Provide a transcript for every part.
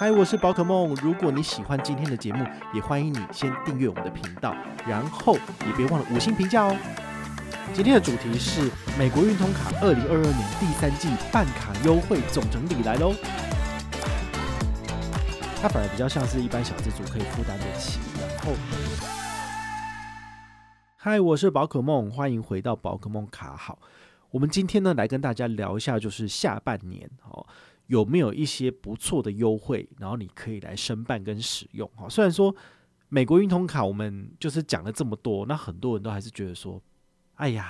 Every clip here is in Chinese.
嗨，我是宝可梦。如果你喜欢今天的节目，也欢迎你先订阅我们的频道，然后也别忘了五星评价哦。今天的主题是美国运通卡二零二二年第三季办卡优惠总整理来喽。它反而比较像是一般小资族可以负担得起。然后，嗨，我是宝可梦，欢迎回到宝可梦卡好。我们今天呢，来跟大家聊一下，就是下半年哦。有没有一些不错的优惠，然后你可以来申办跟使用哈？虽然说美国运通卡我们就是讲了这么多，那很多人都还是觉得说，哎呀，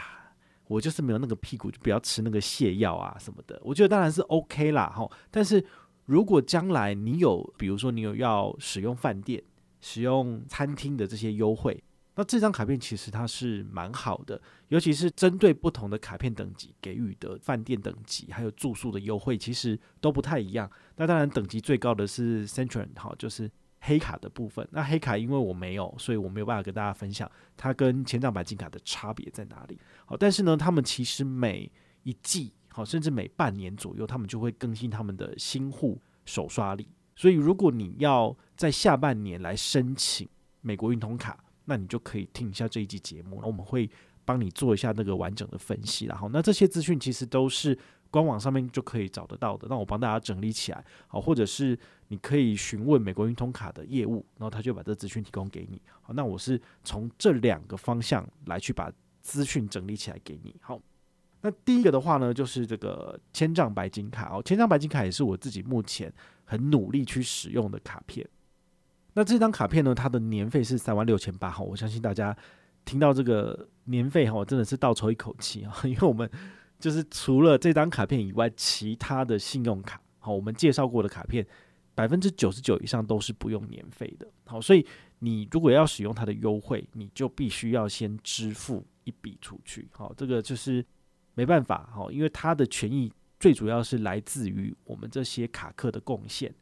我就是没有那个屁股，就不要吃那个泻药啊什么的。我觉得当然是 OK 啦哈，但是如果将来你有，比如说你有要使用饭店、使用餐厅的这些优惠。那这张卡片其实它是蛮好的，尤其是针对不同的卡片等级给予的饭店等级，还有住宿的优惠，其实都不太一样。那当然等级最高的是 Centurion 哈，就是黑卡的部分。那黑卡因为我没有，所以我没有办法跟大家分享它跟签帐白金卡的差别在哪里。好，但是呢，他们其实每一季好，甚至每半年左右，他们就会更新他们的新户首刷礼。所以如果你要在下半年来申请美国运通卡，那你就可以听一下这一集节目，那我们会帮你做一下那个完整的分析，然后那这些资讯其实都是官网上面就可以找得到的，那我帮大家整理起来，好，或者是你可以询问美国运通卡的业务，然后他就把这资讯提供给你，好，那我是从这两个方向来去把资讯整理起来给你，好，那第一个的话呢，就是这个千丈白金卡。哦，千丈白金卡也是我自己目前很努力去使用的卡片。那这张卡片呢，它的年费是三万六千八哈，我相信大家听到这个年费哈，真的是倒抽一口气啊，因为我们就是除了这张卡片以外，其他的信用卡好，我们介绍过的卡片百分之九十九以上都是不用年费的，好，所以你如果要使用它的优惠，你就必须要先支付一笔出去，好，这个就是没办法哈，因为它的权益最主要是来自于我们这些卡客的贡献。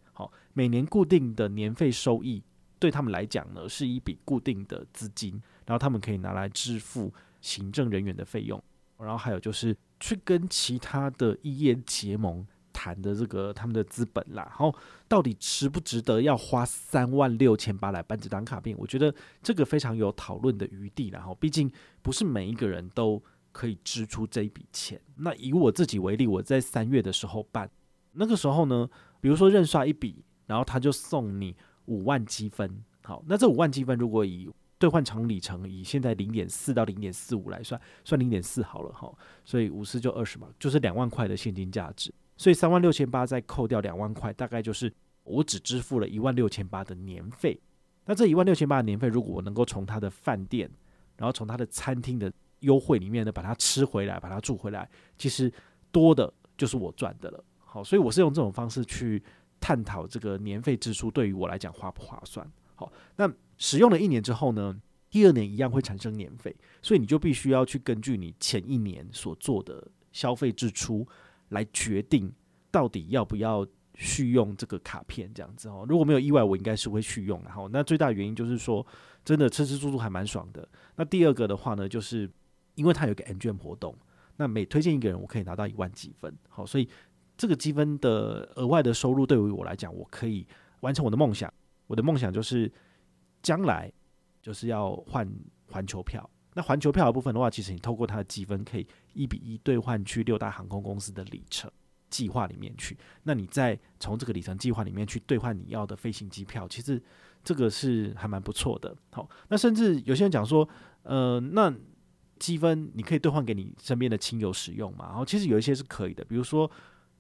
每年固定的年费收益对他们来讲呢，是一笔固定的资金，然后他们可以拿来支付行政人员的费用，然后还有就是去跟其他的异业结盟谈的这个他们的资本啦。然后到底值不值得要花三万六千八来办这张卡片？我觉得这个非常有讨论的余地。然后毕竟不是每一个人都可以支出这一笔钱。那以我自己为例，我在三月的时候办，那个时候呢。比如说认刷一笔，然后他就送你五万积分。好，那这五万积分如果以兑换场里程以现在零点四到零点四五来算，算零点四好了哈。所以五四就二十嘛，就是两万块的现金价值。所以三万六千八再扣掉两万块，大概就是我只支付了一万六千八的年费。那这一万六千八的年费，如果我能够从他的饭店，然后从他的餐厅的优惠里面呢，把它吃回来，把它住回来，其实多的就是我赚的了。好，所以我是用这种方式去探讨这个年费支出对于我来讲划不划算。好，那使用了一年之后呢，第二年一样会产生年费，所以你就必须要去根据你前一年所做的消费支出来决定到底要不要续用这个卡片这样子哦。如果没有意外，我应该是会续用。然后，那最大原因就是说，真的吃吃住住还蛮爽的。那第二个的话呢，就是因为它有个 MGM 活动，那每推荐一个人，我可以拿到一万积分。好，所以。这个积分的额外的收入对于我来讲，我可以完成我的梦想。我的梦想就是将来就是要换环球票。那环球票的部分的话，其实你透过它的积分，可以一比一兑换去六大航空公司的里程计划里面去。那你再从这个里程计划里面去兑换你要的飞行机票，其实这个是还蛮不错的。好，那甚至有些人讲说，呃，那积分你可以兑换给你身边的亲友使用嘛？然后其实有一些是可以的，比如说。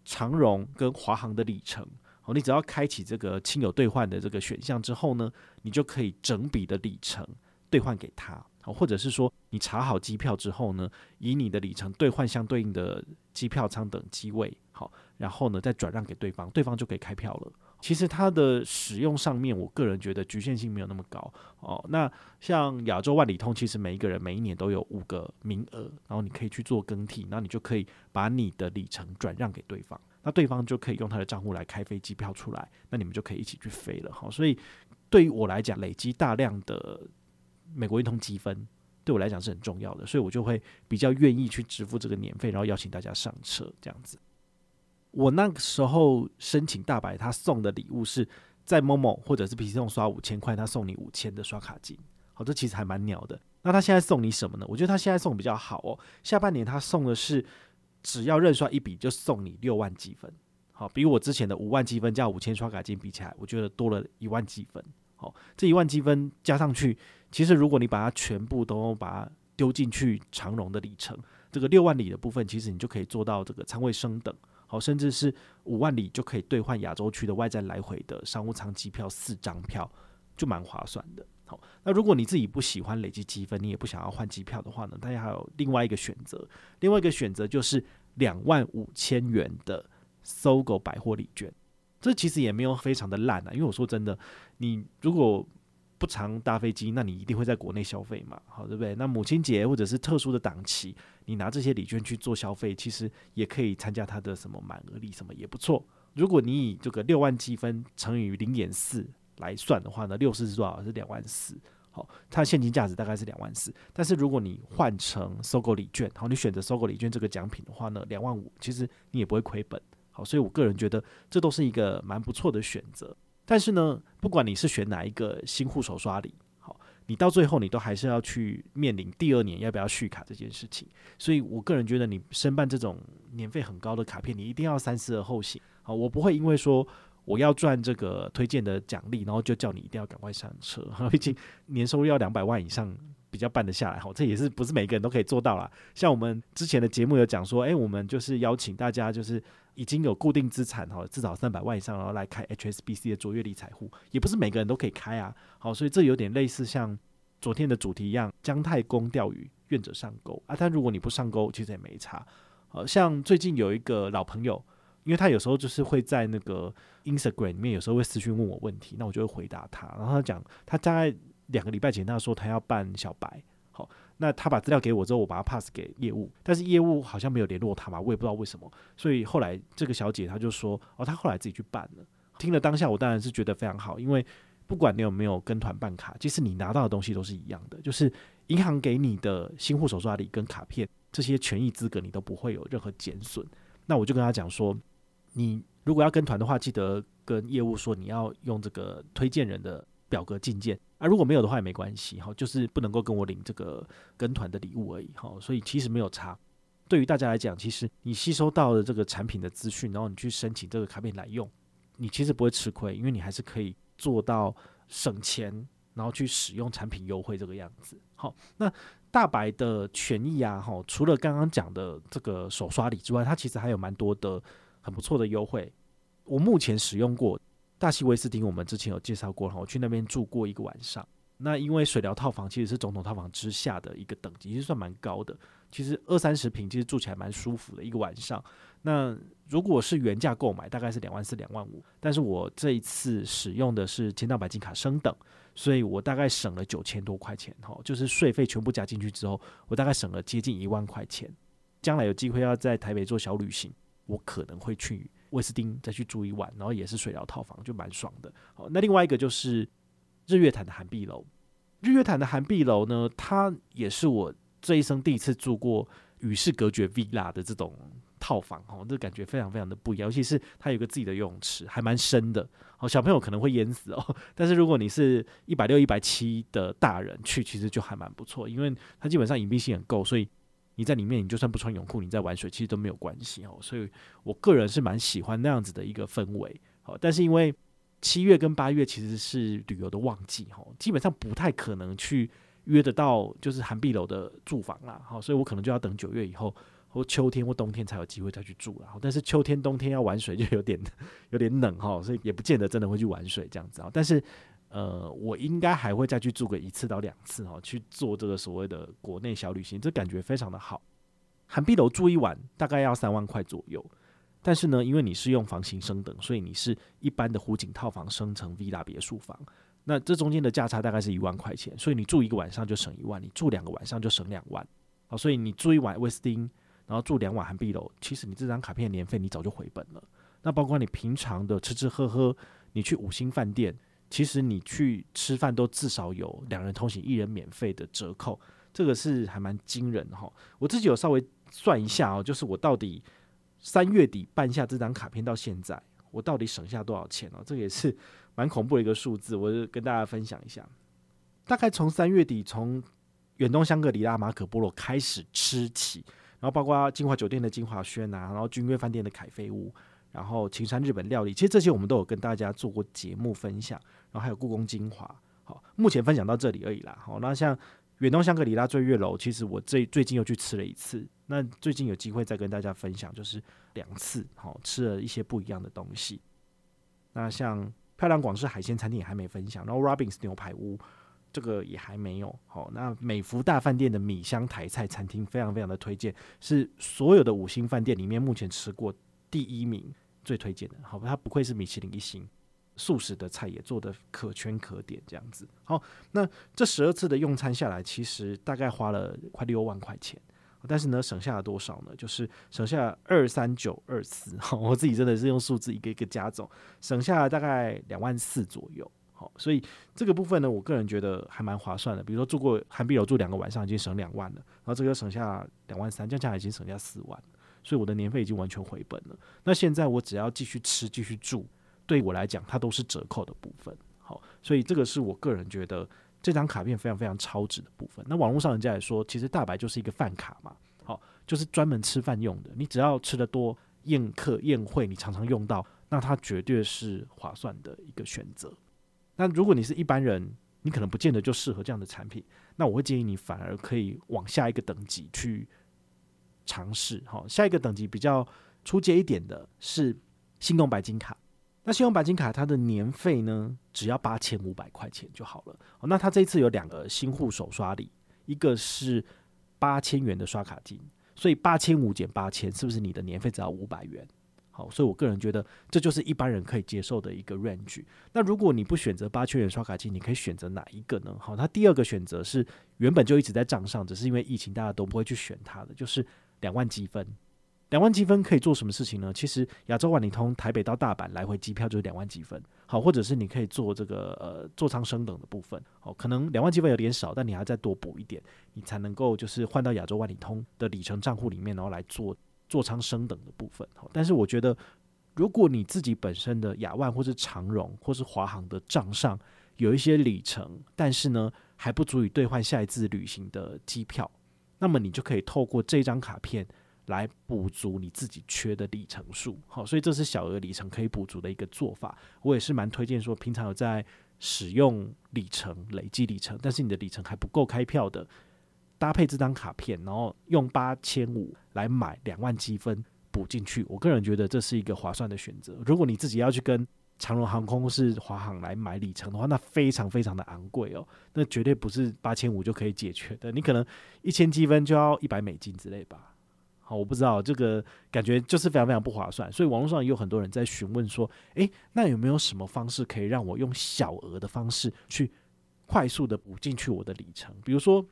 长荣跟华航的里程，哦，你只要开启这个亲友兑换的这个选项之后呢，你就可以整笔的里程兑换给他，好，或者是说你查好机票之后呢，以你的里程兑换相对应的机票舱等机位，好，然后呢再转让给对方，对方就可以开票了。其实它的使用上面，我个人觉得局限性没有那么高哦。那像亚洲万里通，其实每一个人每一年都有五个名额，然后你可以去做更替，那你就可以把你的里程转让给对方，那对方就可以用他的账户来开飞机票出来，那你们就可以一起去飞了。好，所以对于我来讲，累积大量的美国运通积分，对我来讲是很重要的，所以我就会比较愿意去支付这个年费，然后邀请大家上车这样子。我那个时候申请大白，他送的礼物是在某某或者是 PC 用刷五千块，他送你五千的刷卡金。好，这其实还蛮鸟的。那他现在送你什么呢？我觉得他现在送比较好哦。下半年他送的是只要认刷一笔就送你六万积分。好，比我之前的五万积分加五千刷卡金比起来，我觉得多了一万积分。好，这一万积分加上去，其实如果你把它全部都把它丢进去长荣的里程，这个六万里的部分，其实你就可以做到这个仓位升等。好，甚至是五万里就可以兑换亚洲区的外站来回的商务舱机票四张票，就蛮划算的。好，那如果你自己不喜欢累积积分，你也不想要换机票的话呢，大家还有另外一个选择，另外一个选择就是两万五千元的搜狗百货礼券。这其实也没有非常的烂啊，因为我说真的，你如果不常搭飞机，那你一定会在国内消费嘛，好，对不对？那母亲节或者是特殊的档期，你拿这些礼券去做消费，其实也可以参加它的什么满额礼，什么也不错。如果你以这个六万积分乘以零点四来算的话呢，六四是多少？是两万四。好，它的现金价值大概是两万四。但是如果你换成收购礼券，好，你选择收购礼券这个奖品的话呢，两万五，其实你也不会亏本。好，所以我个人觉得这都是一个蛮不错的选择。但是呢，不管你是选哪一个新户手刷礼，好，你到最后你都还是要去面临第二年要不要续卡这件事情。所以我个人觉得，你申办这种年费很高的卡片，你一定要三思而后行。好，我不会因为说我要赚这个推荐的奖励，然后就叫你一定要赶快上车。毕竟年收入要两百万以上。比较办得下来，好，这也是不是每个人都可以做到啦。像我们之前的节目有讲说，诶、我们就是邀请大家，就是已经有固定资产哈，至少三百万以上，然后来开 HSBC 的卓越理财户，也不是每个人都可以开啊。好，所以这有点类似像昨天的主题一样，姜太公钓鱼，愿者上钩啊。但如果你不上钩，其实也没差。好像最近有一个老朋友，因为他有时候就是会在那个 Instagram 里面，有时候会私讯问我问题，那我就会回答他。然后他讲，他大概。两个礼拜前，他说他要办小白，好，那他把资料给我之后，我把他 pass 给业务，但是业务好像没有联络他嘛，我也不知道为什么，所以后来这个小姐她就说，哦，她后来自己去办了。听了当下，我当然是觉得非常好，因为不管你有没有跟团办卡，其实你拿到的东西都是一样的，就是银行给你的新户手刷礼跟卡片这些权益资格，你都不会有任何减损。那我就跟他讲说，你如果要跟团的话，记得跟业务说你要用这个推荐人的表格进件。啊，如果没有的话也没关系哈，就是不能够跟我领这个跟团的礼物而已哈，所以其实没有差。对于大家来讲，其实你吸收到了这个产品的资讯，然后你去申请这个卡片来用，你其实不会吃亏，因为你还是可以做到省钱，然后去使用产品优惠这个样子。好，那大白的权益啊，哈，除了刚刚讲的这个手刷礼之外，它其实还有蛮多的很不错的优惠。我目前使用过。大西威斯汀，我们之前有介绍过哈，我去那边住过一个晚上。那因为水疗套房其实是总统套房之下的一个等级，其实算蛮高的。其实二三十平，其实住起来蛮舒服的一个晚上。那如果是原价购买，大概是两万四、两万五。但是我这一次使用的是千帐白金卡升等，所以我大概省了九千多块钱哈，就是税费全部加进去之后，我大概省了接近一万块钱。将来有机会要在台北做小旅行，我可能会去。威斯汀再去住一晚，然后也是水疗套房，就蛮爽的。好，那另外一个就是日月潭的涵碧楼。日月潭的涵碧楼呢，它也是我这一生第一次住过与世隔绝 villa 的这种套房。哦，这感觉非常非常的不一样，尤其是它有个自己的游泳池，还蛮深的。好，小朋友可能会淹死哦，但是如果你是一百六、一百七的大人去，其实就还蛮不错，因为它基本上隐蔽性很够，所以。你在里面，你就算不穿泳裤，你在玩水，其实都没有关系哦。所以我个人是蛮喜欢那样子的一个氛围。好，但是因为七月跟八月其实是旅游的旺季，哈，基本上不太可能去约得到就是涵碧楼的住房啦。好，所以我可能就要等九月以后，或秋天或冬天才有机会再去住了。但是秋天冬天要玩水就有点 有点冷哈，所以也不见得真的会去玩水这样子啊。但是。呃，我应该还会再去住个一次到两次哈，去做这个所谓的国内小旅行，这感觉非常的好。韩碧楼住一晚大概要三万块左右，但是呢，因为你是用房型升等，所以你是一般的湖景套房升成 Villa 别墅房，那这中间的价差大概是一万块钱，所以你住一个晚上就省一万，你住两个晚上就省两万。好，所以你住一晚威斯汀，然后住两晚韩碧楼，其实你这张卡片年费你早就回本了。那包括你平常的吃吃喝喝，你去五星饭店，其实你去吃饭都至少有两人同行一人免费的折扣，这个是还蛮惊人哈。我自己有稍微算一下哦，就是我到底。三月底办下这张卡片到现在，我到底省下多少钱哦？这个也是蛮恐怖的一个数字，我就跟大家分享一下。大概从三月底，从远东香格里拉、马可波罗开始吃起，然后包括金华酒店的金华轩啊，然后君悦饭店的凯菲屋，然后青山日本料理，其实这些我们都有跟大家做过节目分享。然后还有故宫精华，好，目前分享到这里而已啦。好，那像。远东香格里拉醉月楼，其实我最最近又去吃了一次。那最近有机会再跟大家分享，就是两次，好吃了一些不一样的东西。那像漂亮广式海鲜餐厅也还没分享，然后 Robins 牛排屋这个也还没有。好，那美福大饭店的米香台菜餐厅非常非常的推荐，是所有的五星饭店里面目前吃过第一名最推荐的。好，它不愧是米其林一星。素食的菜也做得可圈可点，这样子。好，那这十二次的用餐下来，其实大概花了快六万块钱，但是呢，省下了多少呢？就是省下二三九二四。好，我自己真的是用数字一个一个加总，省下了大概两万四左右。好，所以这个部分呢，我个人觉得还蛮划算的。比如说住过韩碧楼住两个晚上，已经省两万了，然后这个省下两万三，这样加起来已经省下四万，所以我的年费已经完全回本了。那现在我只要继续吃，继续住。对我来讲，它都是折扣的部分，好，所以这个是我个人觉得这张卡片非常非常超值的部分。那网络上人家也说，其实大白就是一个饭卡嘛，好，就是专门吃饭用的。你只要吃得多，宴客宴会你常常用到，那它绝对是划算的一个选择。那如果你是一般人，你可能不见得就适合这样的产品，那我会建议你反而可以往下一个等级去尝试。好，下一个等级比较初阶一点的是信用白金卡。那信用白金卡它的年费呢，只要八千五百块钱就好了。那它这一次有两个新户首刷礼，一个是八千元的刷卡金，所以八千五减八千，是不是你的年费只要五百元？好，所以我个人觉得这就是一般人可以接受的一个 range。那如果你不选择八千元刷卡金，你可以选择哪一个呢？好，它第二个选择是原本就一直在账上，只是因为疫情大家都不会去选它的，就是两万积分。两万积分可以做什么事情呢？其实亚洲万里通台北到大阪来回机票就是两万积分，好，或者是你可以做这个呃座舱升等的部分，好，可能两万积分有点少，但你还要再多补一点，你才能够就是换到亚洲万里通的里程账户里面，然后来做座舱升等的部分。好，但是我觉得如果你自己本身的亚万或是长荣或是华航的账上有一些里程，但是呢还不足以兑换下一次旅行的机票，那么你就可以透过这张卡片。来补足你自己缺的里程数，好，所以这是小额里程可以补足的一个做法。我也是蛮推荐说，平常有在使用里程、累积里程，但是你的里程还不够开票的，搭配这张卡片，然后用八千五来买两万积分补进去。我个人觉得这是一个划算的选择。如果你自己要去跟长荣航空是华航来买里程的话，那非常非常的昂贵哦，那绝对不是八千五就可以解决的。你可能一千积分就要一百美金之类吧。好，我不知道这个感觉就是非常非常不划算，所以网络上也有很多人在询问说，诶，那有没有什么方式可以让我用小额的方式去快速的补进去我的里程？比如说，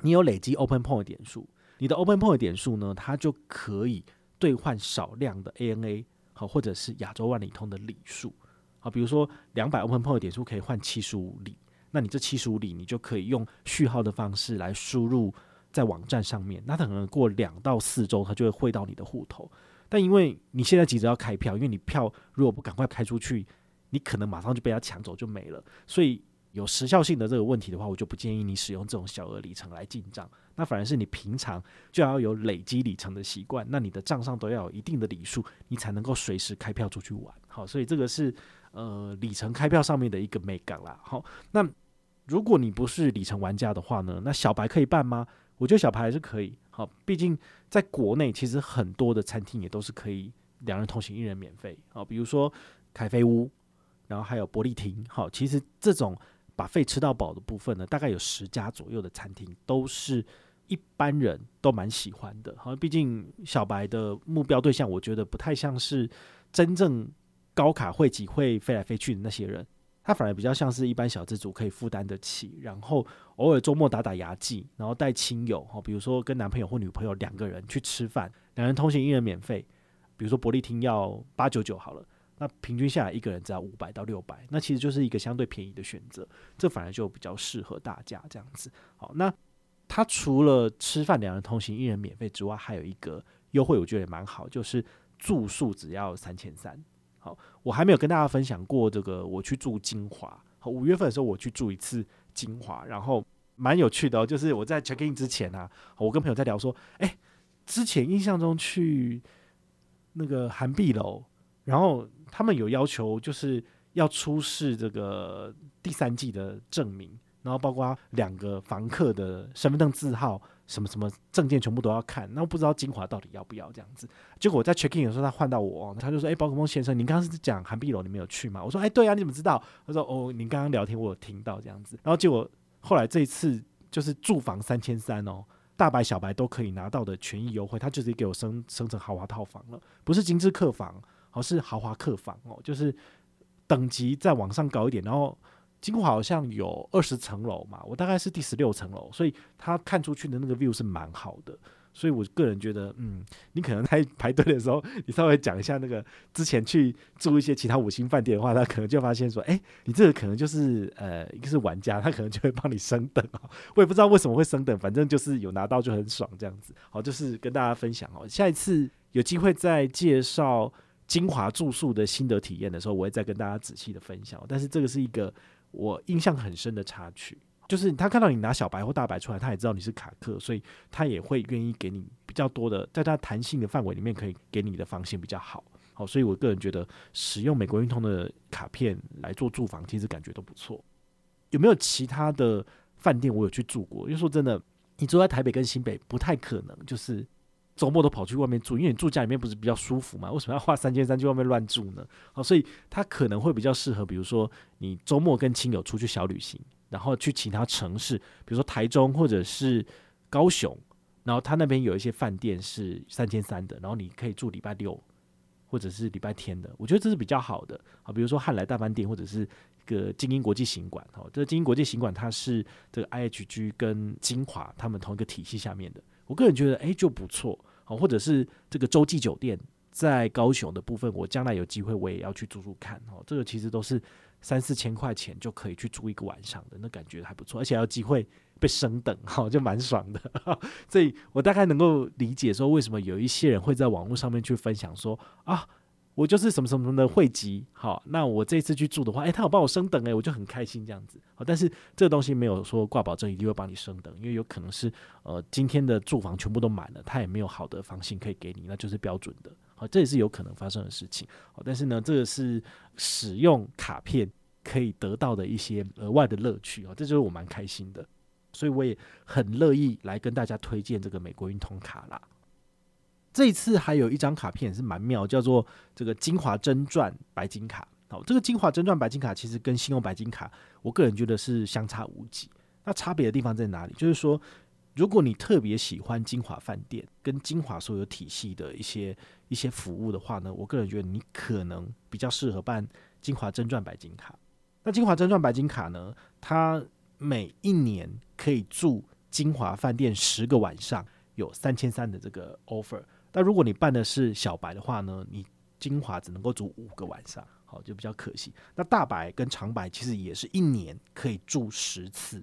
你有累积 Open Point 点数，你的 Open Point 点数呢，它就可以兑换少量的 ANA 好，或者是亚洲万里通的里数。好，比如说两百 Open Point 点数可以换七十五里，那你这七十五里你就可以用序号的方式来输入。在网站上面，那它可能过两到四周，它就会汇到你的户头。但因为你现在急着要开票，因为你票如果不赶快开出去，你可能马上就被他抢走就没了。所以有时效性的这个问题的话，我就不建议你使用这种小额里程来进账。那反而是你平常就要有累积里程的习惯，那你的账上都要有一定的里数，你才能够随时开票出去玩。好，所以这个是呃里程开票上面的一个美感啦。好，那如果你不是里程玩家的话呢，那小白可以办吗？我觉得小白还是可以，好，毕竟在国内其实很多的餐厅也都是可以两人同行一人免费，好，比如说凯菲屋，然后还有伯利厅，好，其实这种把费吃到饱的部分呢，大概有十家左右的餐厅都是一般人都蛮喜欢的。好，毕竟小白的目标对象，我觉得不太像是真正高卡会籍会飞来飞去的那些人，他反而比较像是一般小资族可以负担得起，然后偶尔周末打打牙祭，然后带亲友，哈，比如说跟男朋友或女朋友两个人去吃饭，两人同行一人免费。比如说伯利厅要八九九好了，那平均下来一个人只要五百到六百，那其实就是一个相对便宜的选择，这反而就比较适合大家这样子。好，那他除了吃饭两人同行一人免费之外，还有一个优惠，我觉得也蛮好，就是住宿只要三千三。好，我还没有跟大家分享过这个，我去住金华，五月份的时候我去住一次金华，然后蛮有趣的哦，就是我在 check in 之前啊，我跟朋友在聊说，哎，之前印象中去。那个涵碧楼，然后他们有要求，就是要出示这个第三季的证明，然后包括两个房客的身份证字号，什么什么证件全部都要看。那我不知道金华到底要不要这样子。结果我在 check in 的时候，他换到我，他就说：“哎，宝可梦先生，您刚刚是讲韩碧楼，你没有去吗？”我说：“哎，对啊，你怎么知道？”他说：“哦，您刚刚聊天我有听到这样子。”然后结果后来这一次就是住房三千三哦。大白、小白都可以拿到的权益优惠，他就直接给我升升成豪华套房了，不是精致客房，而是豪华客房哦，就是等级再往上高一点。然后金华好像有二十层楼嘛，我大概是第十六层楼，所以他看出去的那个 view 是蛮好的。所以，我个人觉得，嗯，你可能在排队的时候，你稍微讲一下那个之前去住一些其他五星饭店的话，他可能就发现说，哎、你这个可能就是呃，一个是玩家，他可能就会帮你升等哦。我也不知道为什么会升等，反正就是有拿到就很爽这样子。好，就是跟大家分享哦。下一次有机会再介绍精华住宿的心得体验的时候，我会再跟大家仔细的分享。但是这个是一个我印象很深的插曲。就是他看到你拿小白或大白出来，他也知道你是卡客，所以他也会愿意给你比较多的，在他弹性的范围里面可以给你的房型比较好。好，所以我个人觉得使用美国运通的卡片来做住房，其实感觉都不错。有没有其他的饭店我有去住过？因为说真的，你住在台北跟新北不太可能，就是周末都跑去外面住，因为你住家里面不是比较舒服嘛？为什么要花三千三去外面乱住呢？好，所以他可能会比较适合，比如说你周末跟亲友出去小旅行。然后去其他城市，比如说台中或者是高雄，然后他那边有一些饭店是三千三的，然后你可以住礼拜六或者是礼拜天的，我觉得这是比较好的啊。比如说汉来大饭店或者是一个精英国际行馆，哦，这个精英国际行馆它是这个 IHG 跟金华他们同一个体系下面的，我个人觉得哎就不错哦。或者是这个洲际酒店在高雄的部分，我将来有机会我也要去住住看哦。这个其实都是。三四千块钱就可以去住一个晚上的，那感觉还不错，而且还有机会被升等，哈，就蛮爽的。所以我大概能够理解说，为什么有一些人会在网络上面去分享说啊，我就是什么什么什么的汇集，好，那我这次去住的话，诶、他有帮我升等，诶，我就很开心这样子。好，但是这个东西没有说挂保证一定会帮你升等，因为有可能是呃今天的住房全部都满了，他也没有好的房型可以给你，那就是标准的。好，这也是有可能发生的事情。好，但是呢，这个是使用卡片可以得到的一些额外的乐趣啊，这就是我蛮开心的，所以我也很乐意来跟大家推荐这个美国运通卡啦。这一次还有一张卡片也是蛮妙，叫做这个金华真钻白金卡。好，这个金华真钻白金卡其实跟信用白金卡，我个人觉得是相差无几。那差别的地方在哪里？就是说。如果你特别喜欢金华饭店跟金华所有体系的一些一些服务的话呢，我个人觉得你可能比较适合办金华真钻白金卡。那金华真钻白金卡呢，它每一年可以住金华饭店十个晚上，有三千三的这个 offer。但如果你办的是小白的话呢，你金华只能够住五个晚上，好，就比较可惜。那大白跟长白其实也是一年可以住十次。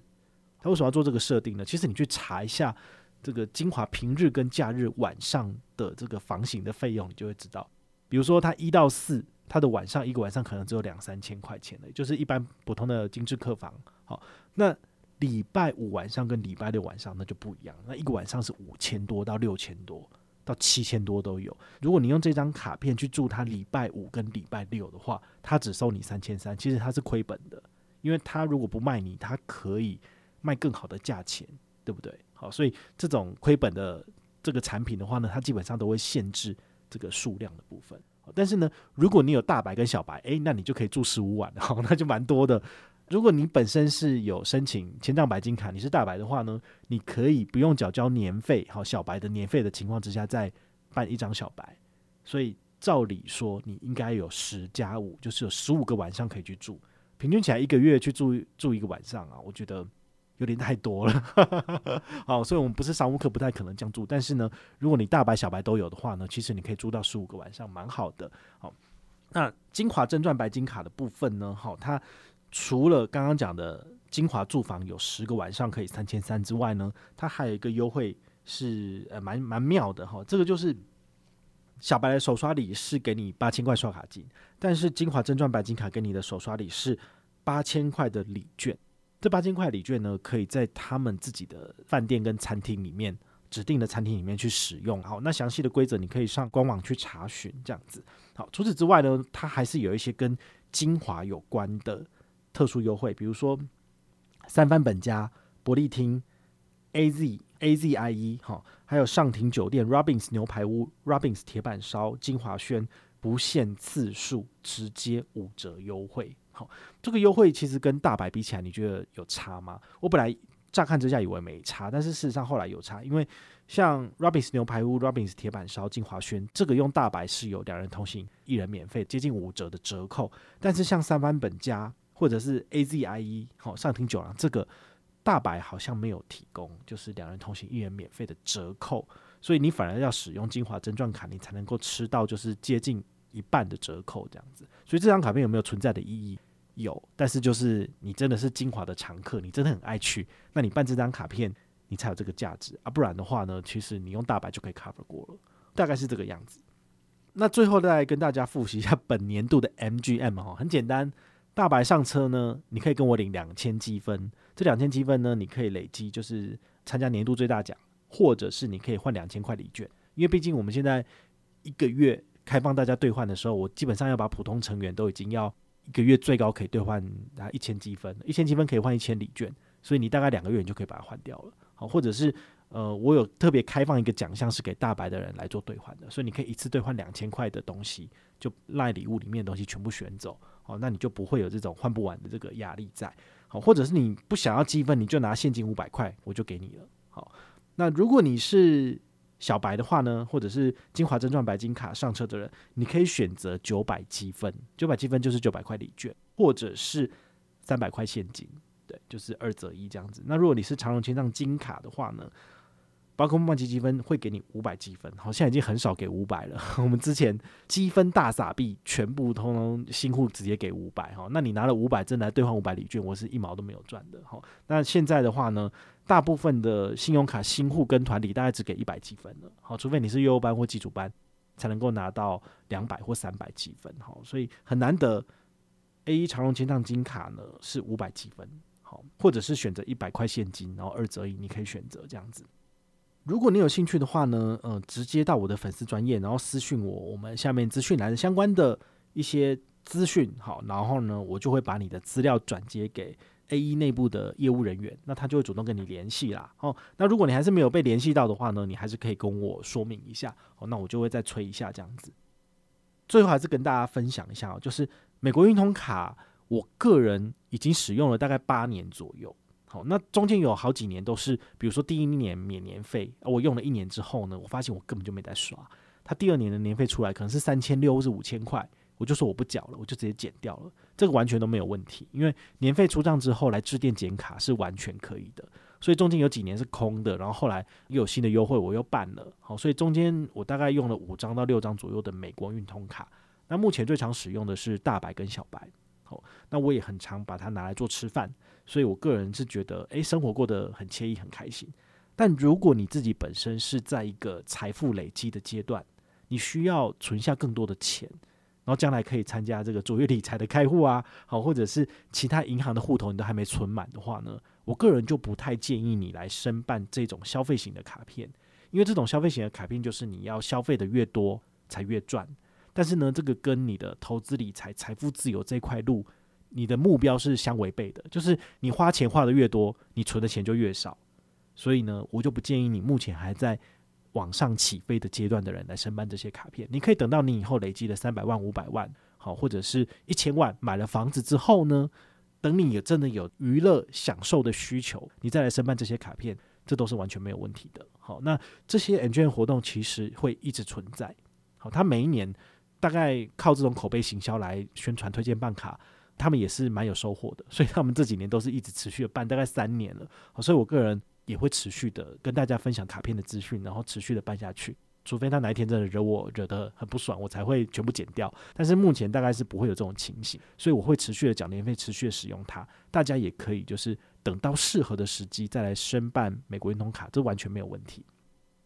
他为什么要做这个设定呢？其实你去查一下这个金华平日跟假日晚上的这个房型的费用，你就会知道。比如说，他一到四，他的晚上一个晚上可能只有两三千块钱的，就是一般普通的精致客房。好，那礼拜五晚上跟礼拜六晚上那就不一样，那一个晚上是五千多到六千多到七千多都有。如果你用这张卡片去住他礼拜五跟礼拜六的话，他只收你三千三，其实他是亏本的，因为他如果不卖你，他可以。卖更好的价钱，对不对？好，所以这种亏本的这个产品的话呢，它基本上都会限制这个数量的部分。但是呢，如果你有大白跟小白，诶，那你就可以住十五晚，好，那就蛮多的。如果你本身是有申请千帐白金卡，你是大白的话呢，你可以不用缴交年费，好小白的年费的情况之下，再办一张小白。所以照理说，你应该有十加五，就是有十五个晚上可以去住。平均起来一个月去住住一个晚上啊，我觉得有点太多了。好，所以我们不是商务客，不太可能这样住。但是呢，如果你大白小白都有的话呢，其实你可以住到十五个晚上，蛮好的。好，那晶华真钻白金卡的部分呢，好，它。除了刚刚讲的精华住房有十个晚上可以三千三之外呢，它还有一个优惠是呃蛮蛮妙的哈，这个就是小白的首刷礼是给你八千块刷卡金，但是精华真钻白金卡给你的首刷礼是八千块的礼券，这八千块礼券呢可以在他们自己的饭店跟餐厅里面指定的餐厅里面去使用，好，那详细的规则你可以上官网去查询这样子。好，除此之外呢，它还是有一些跟精华有关的。特殊优惠，比如说三番本家、伯利厅、A Z A Z I E 哈，还有上庭酒店、Robbins 牛排屋、Robbins 铁板烧、金华轩不限次数，直接五折优惠。好，这个优惠其实跟大白比起来，你觉得有差吗？我本来乍看之下以为没差，但是事实上后来有差，因为像 Robbins 牛排屋、Robbins 铁板烧、金华轩这个用大白是有两人同行一人免费，接近五折的折扣，但是像三番本家。或者是 A Z I E 好上庭酒廊，这个大白好像没有提供，就是两人同行一人免费的折扣，所以你反而要使用精华真钻卡，你才能够吃到就是接近一半的折扣这样子。所以这张卡片有没有存在的意义？有，但是就是你真的是精华的常客，你真的很爱去，那你办这张卡片你才有这个价值啊，不然的话呢，其实你用大白就可以 cover 过了，大概是这个样子。那最后再跟大家复习一下本年度的 M G M 哈，很简单。大白上车呢，你可以跟我领两千积分，这两千积分呢，你可以累积，就是参加年度最大奖，或者是你可以换两千块礼券。因为毕竟我们现在一个月开放大家兑换的时候，我基本上要把普通成员都已经要一个月最高可以兑换啊一千积分，一千积分可以换一千礼券，所以你大概两个月你就可以把它换掉了。好，或者是呃，我有特别开放一个奖项是给大白的人来做兑换的，所以你可以一次兑换两千块的东西，就赖礼物里面的东西全部选走。好，那你就不会有这种换不完的这个压力在。好，或者是你不想要积分，你就拿现金五百块，我就给你了。好，那如果你是小白的话呢，或者是晶华真钻白金卡上车的人，你可以选择九百积分，九百积分就是九百块礼券，或者是三百块现金，对，就是二择一这样子。那如果你是长荣千帐金卡的话呢？宝可梦积积分会给你五百积分，好，现在已经很少给五百了。我们之前积分大傻币，全部通通新户直接给五百，哈，那你拿了五百真来兑换五百礼券，我是一毛都没有赚的，哈。那现在的话呢，大部分的信用卡新户跟团里大概只给一百积分了，好，除非你是优班或基础班，才能够拿到两百或三百积分，好，所以很难得。A 一长荣千账金卡呢是五百积分，好，或者是选择一百块现金，然后二择一，你可以选择这样子。如果你有兴趣的话呢，呃，直接到我的粉丝专业，然后私讯我，我们下面资讯栏的相关的一些资讯，好，然后呢，我就会把你的资料转接给 A1 内部的业务人员，那他就会主动跟你联系啦。哦，那如果你还是没有被联系到的话呢，你还是可以跟我说明一下，哦，那我就会再催一下这样子。最后还是跟大家分享一下哦，就是美国运通卡，我个人已经使用了大概八年左右。好，那中间有好几年都是，比如说第一年免年费，我用了一年之后呢，我发现我根本就没在刷。他第二年的年费出来可能是三千六或是五千块，我就说我不缴了，我就直接减掉了。这个完全都没有问题，因为年费出账之后来致电减卡是完全可以的。所以中间有几年是空的，然后后来又有新的优惠，我又办了。好，所以中间我大概用了五张到六张左右的美国运通卡。那目前最常使用的是大白跟小白。好，那我也很常把它拿来做吃饭。所以，我个人是觉得，诶，生活过得很惬意、很开心。但如果你自己本身是在一个财富累积的阶段，你需要存下更多的钱，然后将来可以参加这个卓越理财的开户啊，好，或者是其他银行的户头你都还没存满的话呢，我个人就不太建议你来申办这种消费型的卡片，因为这种消费型的卡片就是你要消费的越多才越赚，但是呢，这个跟你的投资理财、财富自由这块路。你的目标是相违背的，就是你花钱花的越多，你存的钱就越少。所以呢，我就不建议你目前还在往上起飞的阶段的人来申办这些卡片。你可以等到你以后累积了三百万、五百万，好，或者是一千万，买了房子之后呢，等你有真的有娱乐享受的需求，你再来申办这些卡片，这都是完全没有问题的。好，那这些 NJOY 活动其实会一直存在。好，他每一年大概靠这种口碑行销来宣传推荐办卡，他们也是蛮有收获的。所以他们这几年都是一直持续的办，大概三年了。所以我个人也会持续的跟大家分享卡片的资讯，然后持续的办下去。除非他哪一天真的惹我惹得很不爽，我才会全部剪掉。但是目前大概是不会有这种情形，所以我会持续的缴年费，持续的使用它。大家也可以就是等到适合的时机再来申办美国运通卡，这完全没有问题。